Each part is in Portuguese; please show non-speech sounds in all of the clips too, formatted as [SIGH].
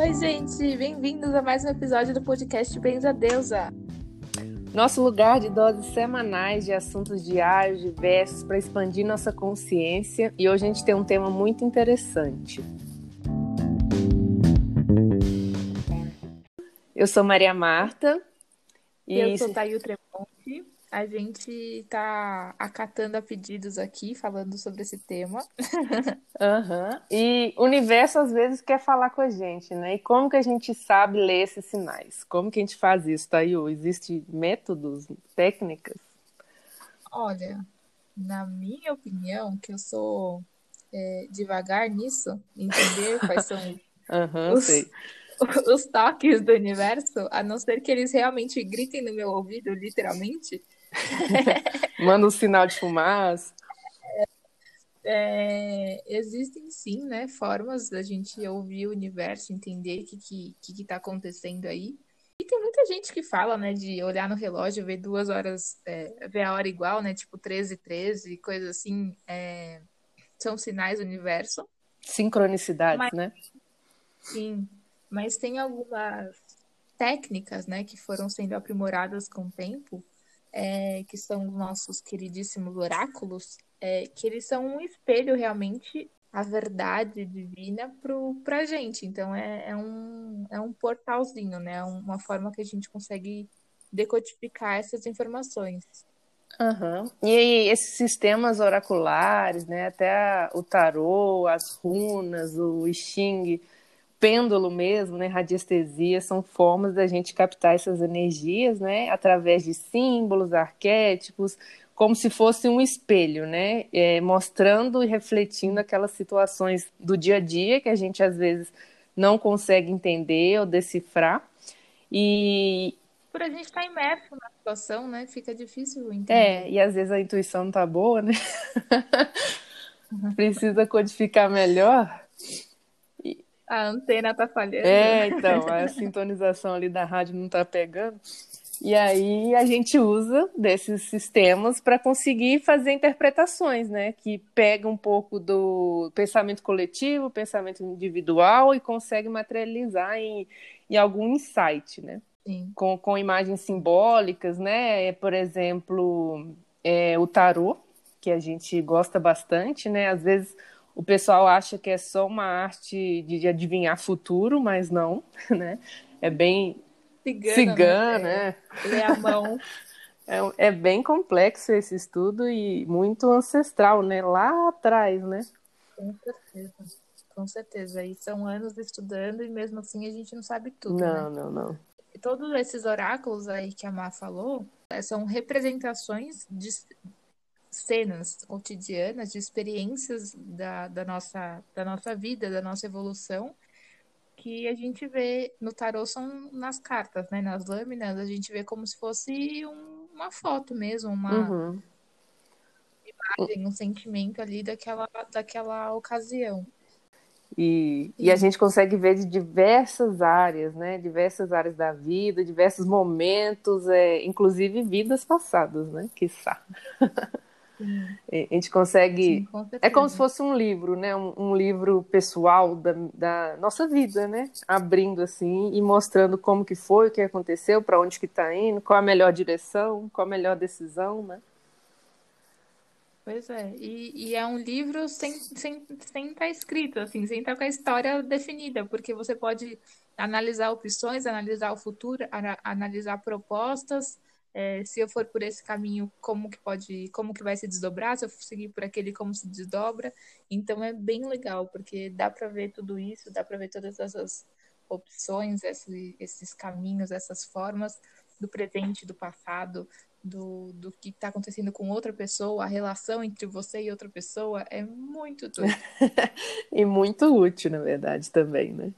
Oi, gente, bem-vindos a mais um episódio do podcast Bens a Deusa. Nosso lugar de doses semanais de assuntos diários diversos para expandir nossa consciência. E hoje a gente tem um tema muito interessante. Eu sou Maria Marta. E eu sou Thayu Tremonti. A gente está acatando a pedidos aqui, falando sobre esse tema. Uhum. E o universo às vezes quer falar com a gente, né? E como que a gente sabe ler esses sinais? Como que a gente faz isso, Thayu? Existem métodos, técnicas? Olha, na minha opinião, que eu sou é, devagar nisso, entender quais são [LAUGHS] uhum, os, os toques do universo, a não ser que eles realmente gritem no meu ouvido, literalmente, [LAUGHS] Manda um sinal de fumaça. É, existem sim, né, formas da gente ouvir o universo, entender o que, que, que, tá acontecendo aí. E tem muita gente que fala, né, de olhar no relógio, ver duas horas, é, ver a hora igual, né, tipo 13, 13, coisas assim, é, são sinais do universo. Sincronicidades, mas, né? Sim, mas tem algumas técnicas, né, que foram sendo aprimoradas com o tempo, é, que são os nossos queridíssimos oráculos, é, que eles são um espelho realmente a verdade divina para a gente. Então é, é, um, é um portalzinho, né? É uma forma que a gente consegue decodificar essas informações. Uhum. E aí, esses sistemas oraculares, né? Até o tarô, as runas, o Xing, pêndulo mesmo, né, radiestesia, são formas da gente captar essas energias, né, através de símbolos, arquétipos, como se fosse um espelho, né, é, mostrando e refletindo aquelas situações do dia a dia que a gente às vezes não consegue entender ou decifrar. E por a gente estar tá imerso na situação, né, fica difícil entender. É, e às vezes a intuição não tá boa, né? [LAUGHS] Precisa codificar melhor. A antena tá falhando. É, então, a sintonização ali da rádio não tá pegando. E aí a gente usa desses sistemas para conseguir fazer interpretações, né? Que pega um pouco do pensamento coletivo, pensamento individual e consegue materializar em, em algum insight, né? Sim. Com, com imagens simbólicas, né? Por exemplo, é, o tarô, que a gente gosta bastante, né? Às vezes o pessoal acha que é só uma arte de adivinhar futuro, mas não, [LAUGHS] né? É bem cigana, cigana né? É, a mão. É, é, bem complexo esse estudo e muito ancestral, né? Lá atrás, né? Com certeza. Com certeza. E são anos estudando e mesmo assim a gente não sabe tudo. Não, né? não, não. Todos esses oráculos aí que a Má falou é, são representações de, cenas cotidianas, de experiências da, da, nossa, da nossa vida, da nossa evolução, que a gente vê no tarô são nas cartas, né? Nas lâminas, a gente vê como se fosse um, uma foto mesmo, uma uhum. imagem, um sentimento ali daquela, daquela ocasião. E, e, a gente consegue ver de diversas áreas, né? Diversas áreas da vida, diversos momentos, é, inclusive vidas passadas, né? Quiçá. [LAUGHS] A gente consegue. Sim, é como se fosse um livro, né? Um, um, livro pessoal da, da nossa vida, né? Abrindo assim e mostrando como que foi, o que aconteceu, para onde que está indo, qual a melhor direção, qual a melhor decisão, né? Pois é, e, e é um livro sem estar sem, sem tá escrito, assim, sem estar tá com a história definida, porque você pode analisar opções, analisar o futuro, analisar propostas, é, se eu for por esse caminho, como que pode, como que vai se desdobrar, se eu seguir por aquele, como se desdobra. Então é bem legal, porque dá para ver tudo isso, dá para ver todas essas opções, esses, esses caminhos, essas formas do presente, do passado, do, do que está acontecendo com outra pessoa, a relação entre você e outra pessoa é muito [LAUGHS] doido. e muito útil, na verdade, também, né?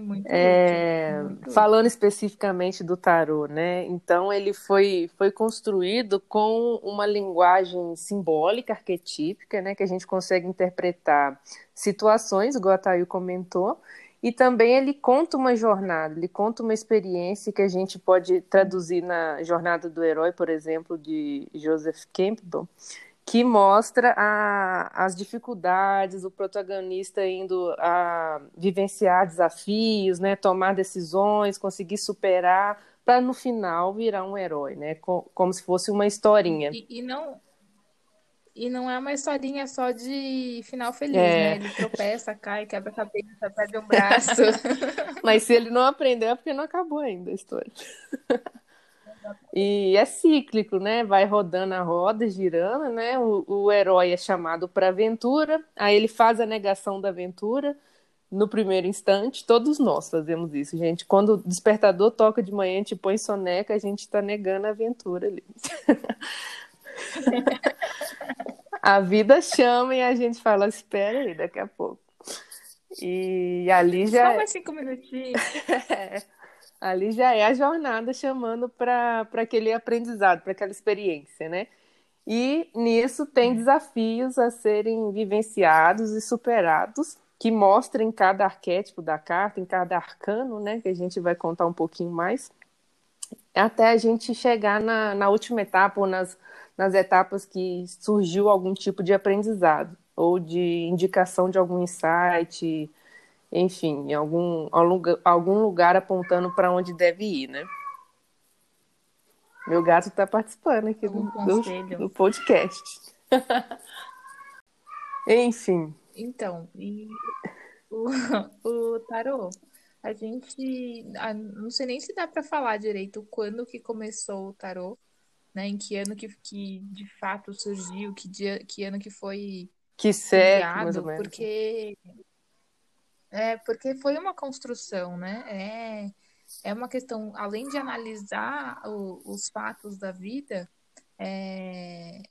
Muito é, muito falando especificamente do tarô, né? Então ele foi, foi construído com uma linguagem simbólica, arquetípica, né? Que a gente consegue interpretar situações, igual a Thayu comentou, e também ele conta uma jornada, ele conta uma experiência que a gente pode traduzir na Jornada do Herói, por exemplo, de Joseph Campbell, que mostra a, as dificuldades, o protagonista indo a vivenciar desafios, né, tomar decisões, conseguir superar, para no final virar um herói, né, como se fosse uma historinha. E, e não e não é uma historinha só de final feliz, é. né? Ele tropeça, cai, quebra a cabeça, perde um braço. [LAUGHS] Mas se ele não aprendeu é porque não acabou ainda a história. [LAUGHS] E é cíclico, né? Vai rodando a roda, girando, né? O, o herói é chamado para aventura, aí ele faz a negação da aventura no primeiro instante. Todos nós fazemos isso, gente. Quando o despertador toca de manhã, a gente põe soneca, a gente está negando a aventura ali. [LAUGHS] a vida chama e a gente fala, espera aí, daqui a pouco. E ali já. Só mais cinco minutinhos. é [LAUGHS] ali já é a jornada chamando para aquele aprendizado, para aquela experiência, né? E nisso tem desafios a serem vivenciados e superados, que mostram em cada arquétipo da carta, em cada arcano, né? Que a gente vai contar um pouquinho mais, até a gente chegar na, na última etapa ou nas, nas etapas que surgiu algum tipo de aprendizado ou de indicação de algum insight, enfim, em algum, algum lugar apontando para onde deve ir, né? Meu gato está participando aqui do, do, do, podcast. [LAUGHS] enfim. Então, e o, o tarô, a gente, não sei nem se dá para falar direito quando que começou o tarô, né? Em que ano que, que de fato surgiu, que dia, que ano que foi que século, mais ou menos. Porque é, porque foi uma construção, né? É, é uma questão, além de analisar o, os fatos da vida, é,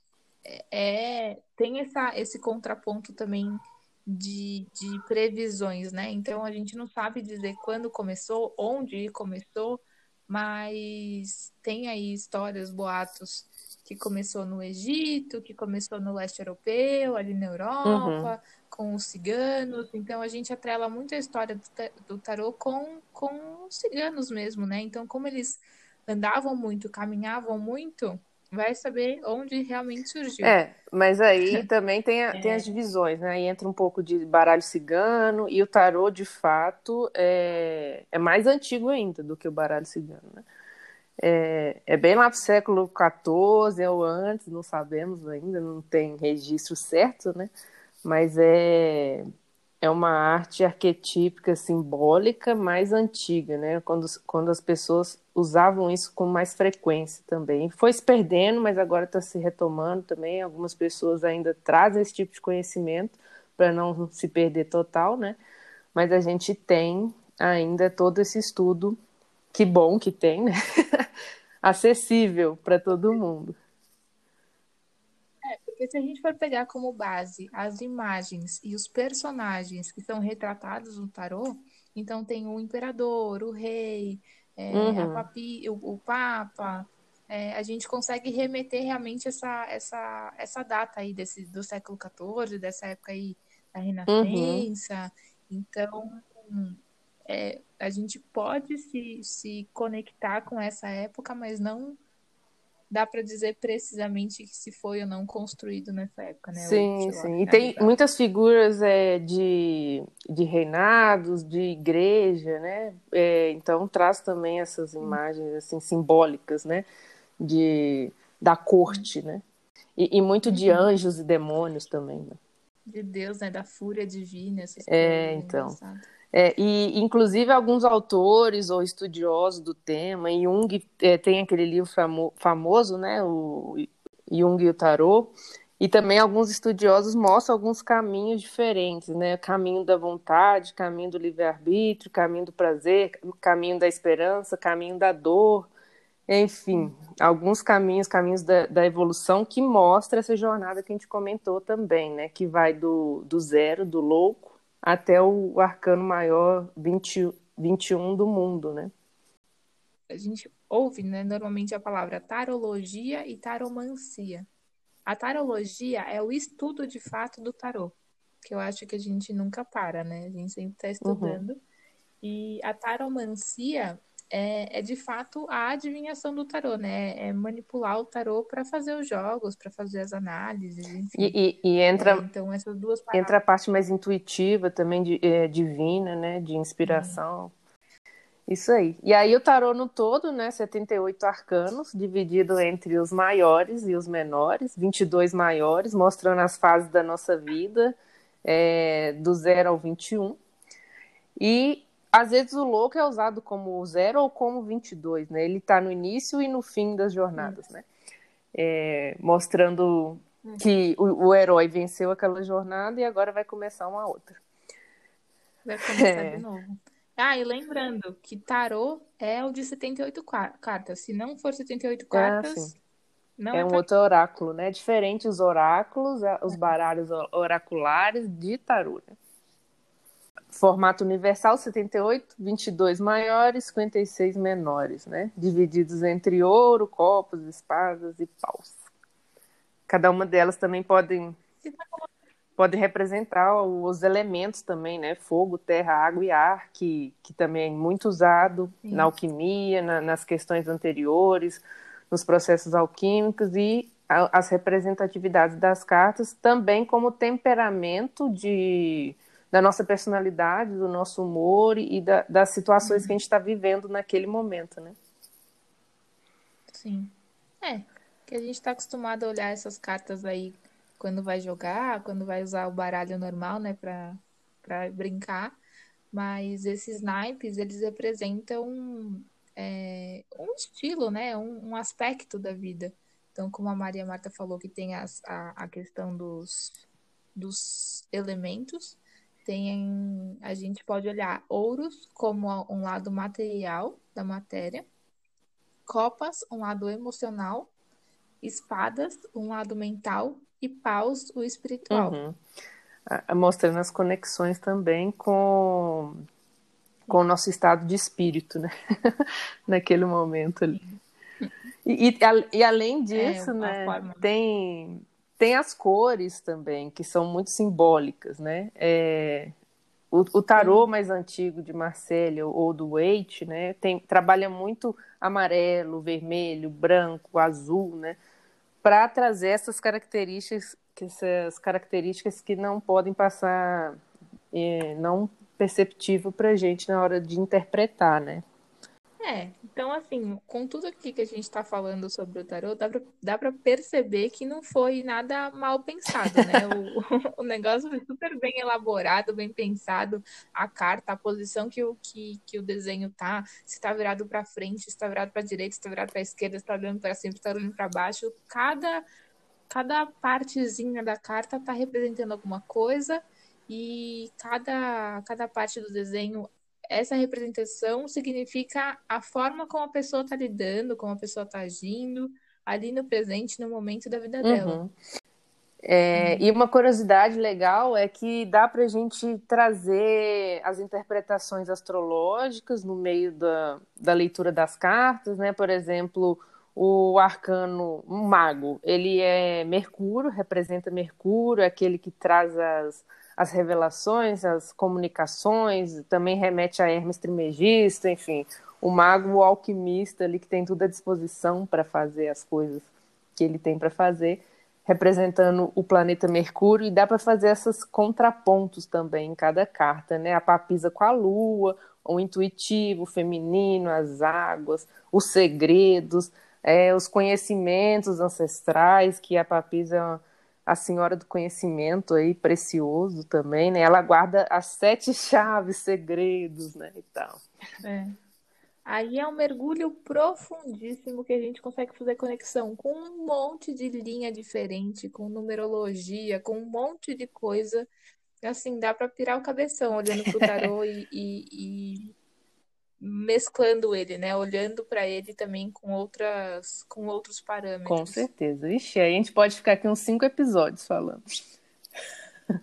é, tem essa, esse contraponto também de, de previsões, né? Então a gente não sabe dizer quando começou, onde começou, mas tem aí histórias, boatos que começou no Egito, que começou no leste europeu, ali na Europa, uhum com os ciganos. Então a gente atrela muito a história do tarô com, com os ciganos mesmo, né? Então, como eles andavam muito, caminhavam muito, vai saber onde realmente surgiu. É, mas aí [LAUGHS] também tem, a, é. tem as divisões, né? Aí entra um pouco de baralho cigano e o tarô, de fato, é, é mais antigo ainda do que o baralho cigano, né? É, é bem lá pro século XIV ou antes, não sabemos ainda, não tem registro certo, né? Mas é, é uma arte arquetípica, simbólica, mais antiga, né? Quando, quando as pessoas usavam isso com mais frequência também. Foi se perdendo, mas agora está se retomando também. Algumas pessoas ainda trazem esse tipo de conhecimento para não se perder total, né? Mas a gente tem ainda todo esse estudo, que bom que tem, né? [LAUGHS] Acessível para todo mundo. Porque se a gente for pegar como base as imagens e os personagens que são retratados no tarô, então tem o imperador, o rei, é, uhum. papi, o, o, papa, é, a gente consegue remeter realmente essa, essa, essa data aí desse, do século XIV, dessa época aí da Renascença. Uhum. Então, é, a gente pode se, se conectar com essa época, mas não dá para dizer precisamente se foi ou não construído nessa época, né? Sim, sim. E tem muitas figuras é, de, de reinados, de igreja, né? É, então traz também essas imagens assim simbólicas, né? De da corte, né? E, e muito de uhum. anjos e demônios também. Né? De Deus, né? Da fúria divina, essas é, coisas. então. Engraçado. É, e, inclusive, alguns autores ou estudiosos do tema, Jung é, tem aquele livro famo, famoso, né, o Jung e o Tarot, e também alguns estudiosos mostram alguns caminhos diferentes, né, caminho da vontade, caminho do livre-arbítrio, caminho do prazer, caminho da esperança, caminho da dor, enfim, alguns caminhos, caminhos da, da evolução que mostra essa jornada que a gente comentou também, né, que vai do, do zero, do louco, até o arcano maior 20, 21 do mundo, né? A gente ouve, né, normalmente a palavra tarologia e taromancia. A tarologia é o estudo de fato do tarô, que eu acho que a gente nunca para, né? A gente sempre está estudando. Uhum. E a taromancia é, é de fato a adivinhação do tarô, né? É manipular o tarô para fazer os jogos, para fazer as análises, enfim. E, e, e entra, é, então essas duas entra a parte mais intuitiva também, de, é, divina, né? De inspiração. Isso aí. E aí o tarô no todo, né, 78 arcanos, dividido entre os maiores e os menores, 22 maiores, mostrando as fases da nossa vida, é, do 0 ao 21. E às vezes o louco é usado como 0 ou como 22, né? Ele está no início e no fim das jornadas, né? É, mostrando que o, o, herói venceu aquela jornada e agora vai começar uma outra. Vai começar é. de novo. Ah, e lembrando que tarô é o de 78 cartas. Se não for 78 ah, cartas, não é, é um tar... outro oráculo, né? Diferente os oráculos, os baralhos oraculares de tarô, né? Formato universal 78, 22 maiores, 56 menores, né? Divididos entre ouro, copos, espadas e paus. Cada uma delas também podem pode representar os elementos também, né? Fogo, terra, água e ar, que, que também é muito usado Sim. na alquimia, na, nas questões anteriores, nos processos alquímicos e a, as representatividades das cartas também como temperamento de, da nossa personalidade, do nosso humor e da, das situações uhum. que a gente está vivendo naquele momento, né? Sim. É, que a gente está acostumado a olhar essas cartas aí quando vai jogar, quando vai usar o baralho normal, né, para brincar. Mas esses naipes, eles representam é, um estilo, né, um, um, aspecto da vida. Então, como a Maria Marta falou, que tem as, a, a questão dos, dos elementos, tem, a gente pode olhar ouros como um lado material da matéria, copas, um lado emocional, espadas, um lado mental e paus, o espiritual. Uhum. Mostrando as conexões também com, com o nosso estado de espírito, né? [LAUGHS] Naquele momento ali. E, e, e além é, disso, é, né, tem, tem as cores também, que são muito simbólicas, né? É, o, o tarô mais antigo de Marcelle ou do Waite, né, tem, trabalha muito amarelo, vermelho, branco, azul, né? para trazer essas características, essas características que não podem passar é, não perceptível para a gente na hora de interpretar, né? É, então assim, com tudo aqui que a gente está falando sobre o tarot, dá pra, dá pra perceber que não foi nada mal pensado, né? o, [LAUGHS] o negócio foi super bem elaborado, bem pensado, a carta, a posição que o, que, que o desenho tá, se tá virado para frente, se tá virado para direita, se tá virado para esquerda, se tá olhando para cima, se tá olhando para baixo, cada cada partezinha da carta tá representando alguma coisa e cada, cada parte do desenho essa representação significa a forma como a pessoa está lidando, como a pessoa está agindo ali no presente, no momento da vida dela. Uhum. É, uhum. E uma curiosidade legal é que dá para a gente trazer as interpretações astrológicas no meio da, da leitura das cartas, né? Por exemplo, o arcano um mago, ele é Mercúrio, representa Mercúrio, é aquele que traz as, as revelações, as comunicações, também remete a Hermes Trismegisto, enfim, o mago, o alquimista ali que tem tudo à disposição para fazer as coisas que ele tem para fazer, representando o planeta Mercúrio, e dá para fazer esses contrapontos também em cada carta, né? A papisa com a lua, o intuitivo, o feminino, as águas, os segredos, é, os conhecimentos ancestrais, que a papisa é a senhora do conhecimento aí, precioso também, né? Ela guarda as sete [LAUGHS] chaves, segredos, né, e tal. É. Aí é um mergulho profundíssimo que a gente consegue fazer conexão com um monte de linha diferente, com numerologia, com um monte de coisa. Assim, dá para pirar o cabeção olhando pro tarô [LAUGHS] e, e, e mesclando ele, né? Olhando para ele também com outras, com outros parâmetros. Com certeza. Ixi, aí a gente pode ficar aqui uns cinco episódios falando.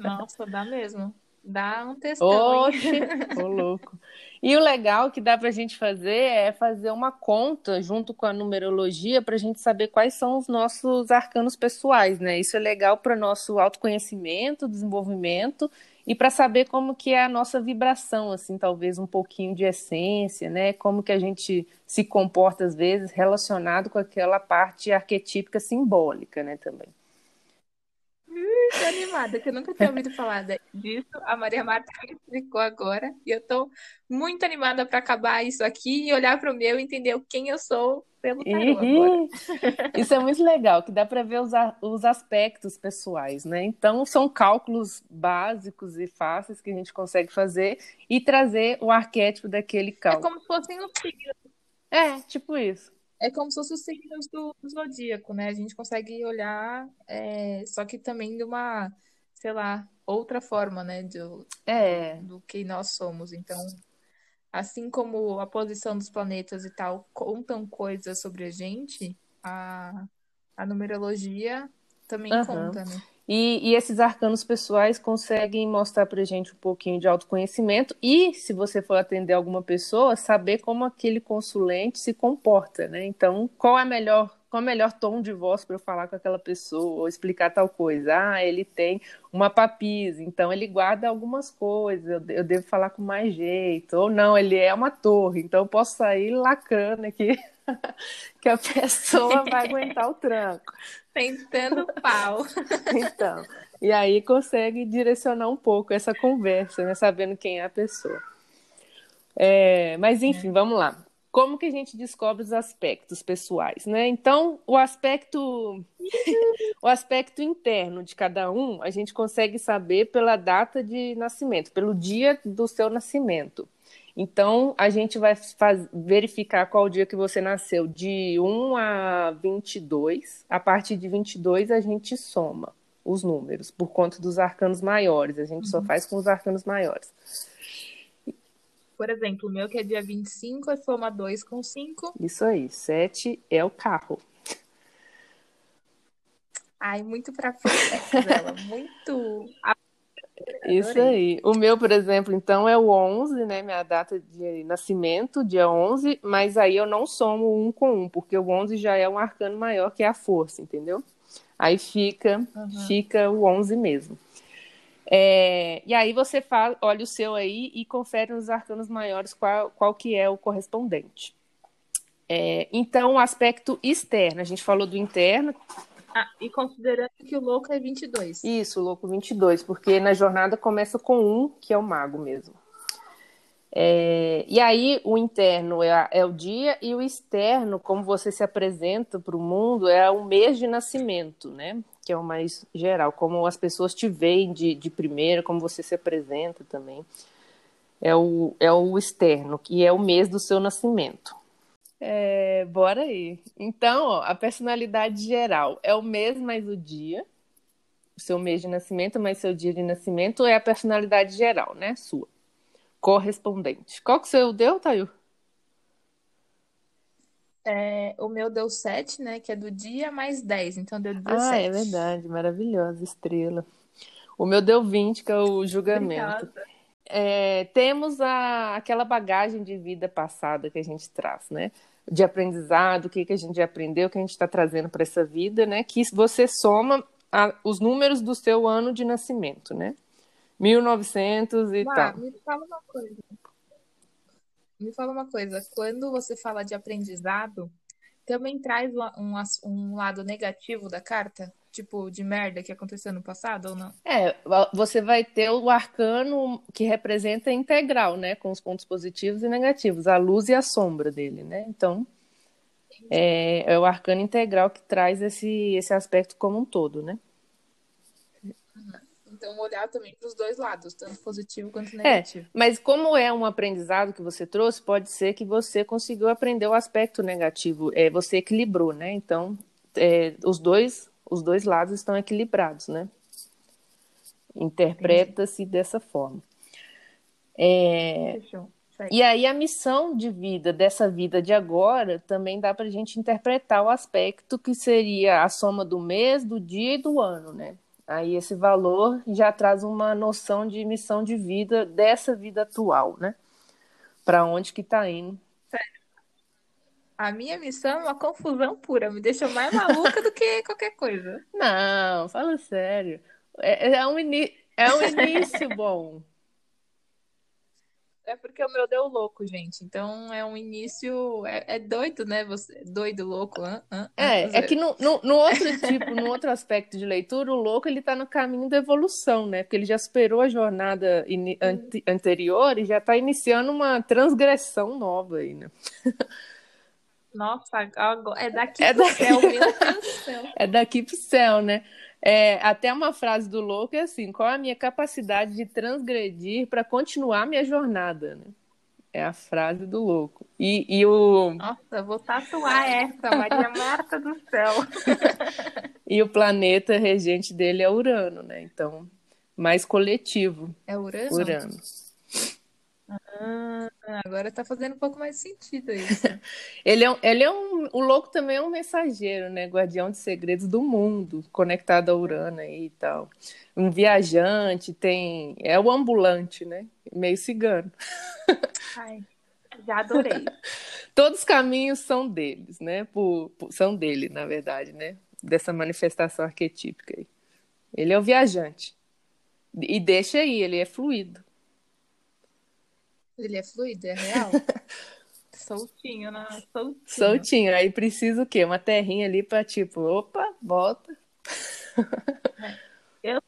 Nossa, dá mesmo. Dá um testão. Oxe, [LAUGHS] ô louco. E o legal que dá para a gente fazer é fazer uma conta junto com a numerologia para a gente saber quais são os nossos arcanos pessoais, né? Isso é legal para nosso autoconhecimento, desenvolvimento e para saber como que é a nossa vibração, assim, talvez um pouquinho de essência, né? Como que a gente se comporta às vezes relacionado com aquela parte arquetípica simbólica, né, também. Tô animada, que eu nunca tinha ouvido falar disso. A Maria Marta me explicou agora. E eu tô muito animada para acabar isso aqui e olhar para o meu e entender quem eu sou pelo tarô agora. Isso é muito legal, que dá para ver os, os aspectos pessoais, né? Então, são cálculos básicos e fáceis que a gente consegue fazer e trazer o arquétipo daquele é cálculo. É como se fossem os signos. É, tipo isso. É como se fossem os signos do, zodíaco, né? A gente consegue olhar, é, só que também de uma, sei lá, outra forma, né? Do, é. do que nós somos. Então, assim como a posição dos planetas e tal contam coisas sobre a gente, a, a numerologia também uhum. conta, né? E, e, esses arcanos pessoais conseguem mostrar para gente um pouquinho de autoconhecimento e, se você for atender alguma pessoa, saber como aquele consulente se comporta, né? Então, qual é melhor, qual é o melhor tom de voz para eu falar com aquela pessoa ou explicar tal coisa? Ah, ele tem uma papisa, então ele guarda algumas coisas, eu, eu devo falar com mais jeito. Ou não, ele é uma torre, então eu posso sair lacrando aqui [LAUGHS] [LAUGHS] que a pessoa vai aguentar o tranco. [LAUGHS] Tentando pau. [LAUGHS] Então, e aí consegue direcionar um pouco essa conversa, né? Sabendo quem é a pessoa. É, mas enfim, é. vamos lá. Como que a gente descobre os aspectos pessoais, né? Então, o aspecto o aspecto interno de cada um, a gente consegue saber pela data de nascimento, pelo dia do seu nascimento. Então, a gente vai faz, verificar qual dia que você nasceu, de 1 a 22. A partir de 22, a gente soma os números, por conta dos arcanos maiores. A gente uhum. só faz com os arcanos maiores. Por exemplo, o meu que é dia 25, é soma 2 com 5. Isso aí, 7 é o carro. Ai, muito pra frente, dela, [LAUGHS] muito isso aí. O meu, por exemplo, então é o 11, né? Minha data de nascimento, dia 11, mas aí eu não somo um com um, porque o 11 já é um arcano maior que é a força, entendeu? Aí fica, uhum. fica o 11 mesmo. É, e aí você faz, olha o seu aí e confere nos arcanos maiores qual, qual que é o correspondente. É, então, o aspecto externo, a gente falou do interno, ah, e considerando que o louco é 22. Isso, o louco 22, porque na jornada começa com um, que é o mago mesmo. É, e aí o interno é, é, o dia e o externo, como você se apresenta para o mundo, é o mês de nascimento, né? Que é o mais geral, como as pessoas te veem de, de primeira, como você se apresenta também. É o, é o externo, que é o mês do seu nascimento. É, bora aí. Então, ó, a personalidade geral é o mês mais o dia, o seu mês de nascimento mais seu dia de nascimento é a personalidade geral, né? Sua. Correspondente. Qual que o seu deu, Tayo? É, o meu deu 7, né? Que é do dia mais 10, então deu 17. Ah, é verdade, maravilhosa estrela. O meu deu 20, que é o julgamento. É, temos a, aquela bagagem de vida passada que a gente traz, né? De aprendizado, o que, que a gente aprendeu, o que a gente está trazendo para essa vida, né? Que você soma a, os números do seu ano de nascimento, né? 1900 e tal. Me fala uma coisa. Me fala uma coisa. Quando você fala de aprendizado, também traz um, um lado negativo da carta? Tipo, de merda que aconteceu no passado ou não? É, você vai ter o arcano que representa integral, né? Com os pontos positivos e negativos, a luz e a sombra dele, né? Então, é, é o arcano integral que traz esse, esse aspecto como um todo, né? Então, olhar também para os dois lados, tanto positivo quanto é, negativo. É, mas como é um aprendizado que você trouxe, pode ser que você conseguiu aprender o aspecto negativo, é, você equilibrou, né? Então, é, os dois os dois lados estão equilibrados, né? Interpreta-se dessa forma. É... E aí a missão de vida dessa vida de agora também dá para a gente interpretar o aspecto que seria a soma do mês, do dia e do ano, né? Aí esse valor já traz uma noção de missão de vida dessa vida atual, né? Para onde que está indo. A minha missão é uma confusão pura, me deixa mais maluca do que qualquer coisa. Não, fala sério. É, é um, é um início [LAUGHS] bom. É porque o meu deu louco, gente. Então é um início. É, é doido, né? Você, doido, louco. Hã? Hã? É, é que no, no, no, outro tipo, no outro aspecto de leitura, o louco ele tá no caminho da evolução, né? Porque ele já superou a jornada in, ante, anterior e já está iniciando uma transgressão nova aí, né? [LAUGHS] Nossa, é daqui é pro daqui... céu, meu Deus do céu. [LAUGHS] É daqui pro céu, né? É, até uma frase do louco é assim: qual a minha capacidade de transgredir para continuar minha jornada? Né? É a frase do louco. E, e o. Nossa, vou tatuar essa, Maria Marta do céu. [LAUGHS] e o planeta regente dele é Urano, né? Então, mais coletivo. É Urano? Urano. Ah, agora tá fazendo um pouco mais sentido isso. [LAUGHS] ele é, um, ele é um. O louco também é um mensageiro, né? Guardião de segredos do mundo, conectado a Urano aí e tal. Um viajante, tem. É o ambulante, né? Meio cigano. Ai, já adorei. [LAUGHS] Todos os caminhos são deles, né? Por, por, são dele, na verdade, né? Dessa manifestação arquetípica aí. Ele é o viajante. E deixa aí, ele é fluido. Ele é fluido, é real? [LAUGHS] Soltinho, né? Soltinho. Soltinho. Aí precisa o quê? Uma terrinha ali pra tipo, opa, volta. É. Eu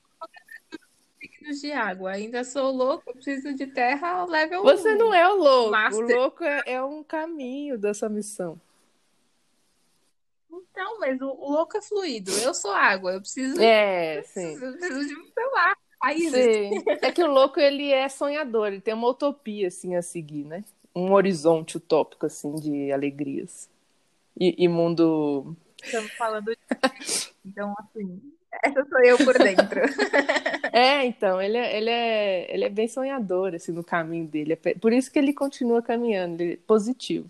signos de água. Ainda sou louco, preciso de terra level Você 1. não é o louco. Master. O louco é, é, um caminho dessa missão. Então, mas o, o, louco é fluido. Eu sou água. Eu preciso. É, eu sim. Preciso, eu preciso de um Sim. É que o louco ele é sonhador, ele tem uma utopia assim a seguir, né? Um horizonte utópico assim de alegrias. E, e mundo. Estamos falando de... [LAUGHS] Então, assim, essa sou eu por dentro. [LAUGHS] É, então, ele é, ele é, ele é bem sonhador, assim, no caminho dele. É por isso que ele continua caminhando, ele é positivo.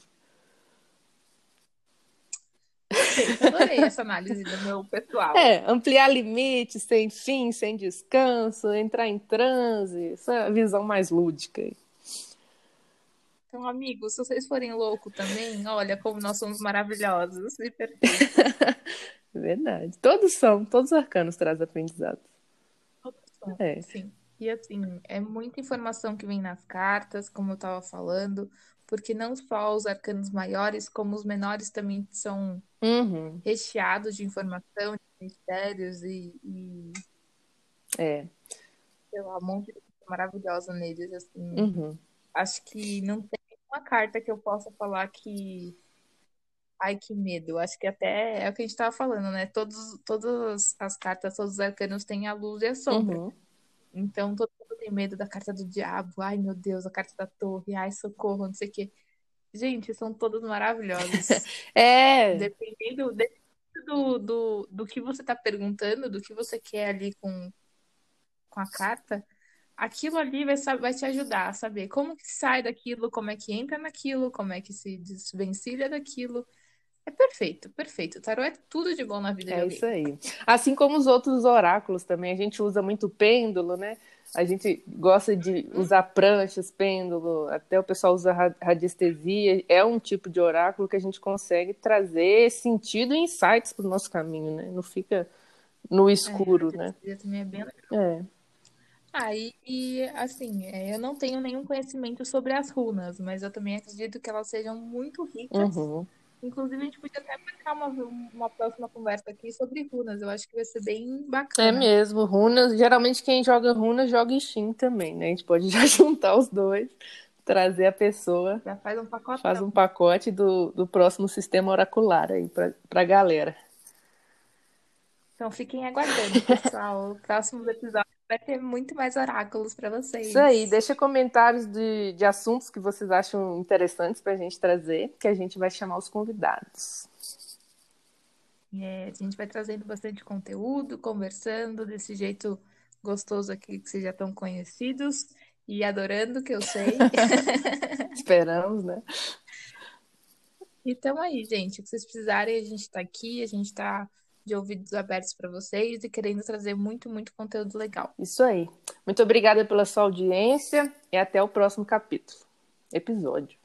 Adorei essa análise do meu pessoal. É, ampliar limites, sem fim, sem descanso, entrar em transe, essa visão mais lúdica. Então, amigos, se vocês forem loucos também, olha como nós somos maravilhosos e [LAUGHS] Verdade. Todos são, todos os arcanos trazem aprendizado. Todos são, é. sim. E assim, é muita informação que vem nas cartas, como eu estava falando porque não só os arcanos maiores, como os menores também são uhum. recheados de informação, de mistérios e, e... É. sei lá, um monte de coisa maravilhosa neles, assim. Uhum. Acho que não tem uma carta que eu possa falar que Ai, que medo. Acho que até é o que a gente estava falando, né? Todos, todas as cartas, todos os arcanos têm a luz e a sombra. Uhum. Então, todo mundo tem medo da carta do diabo. Ai, meu Deus, a carta da torre. Ai, socorro, não sei o quê. Gente, são todas maravilhosas. [LAUGHS] é. Dependendo, dependendo do, do, do que você está perguntando, do que você quer ali com, com a carta, aquilo ali vai, vai te ajudar a saber como que sai daquilo, como é que entra naquilo, como é que se desvencilha daquilo. É perfeito, perfeito. O tarot é tudo de bom na vida é de alguém. É isso aí. Assim como os outros oráculos também, a gente usa muito pêndulo, né? A gente gosta de usar pranchas, pêndulo, até o pessoal usa radiestesia. É um tipo de oráculo que a gente consegue trazer sentido e insights para o nosso caminho, né? Não fica no escuro, é, né? também é bem legal. É. Aí, ah, e, assim, é, eu não tenho nenhum conhecimento sobre as runas, mas eu também acredito que elas sejam muito ricas. Uhum Inclusive, a gente podia até marcar uma, uma próxima conversa aqui sobre runas. Eu acho que vai ser bem bacana. É mesmo, runas. Geralmente quem joga runas joga Steam também, né? A gente pode [LAUGHS] já juntar os dois, trazer a pessoa. Já faz um pacote. Faz um pacote do, do próximo sistema oracular aí pra, pra galera. Então fiquem aguardando, [LAUGHS] pessoal. Próximos episódios vai ter muito mais oráculos para vocês. Isso aí, deixa comentários de, de assuntos que vocês acham interessantes para a gente trazer, que a gente vai chamar os convidados. É, a gente vai trazendo bastante conteúdo, conversando desse jeito gostoso aqui que vocês já estão conhecidos e adorando, que eu sei. [LAUGHS] Esperamos, né? Então aí, gente, o que vocês precisarem, a gente está aqui, a gente está de ouvidos abertos para vocês e querendo trazer muito, muito conteúdo legal. Isso aí. Muito obrigada pela sua audiência e até o próximo capítulo, episódio.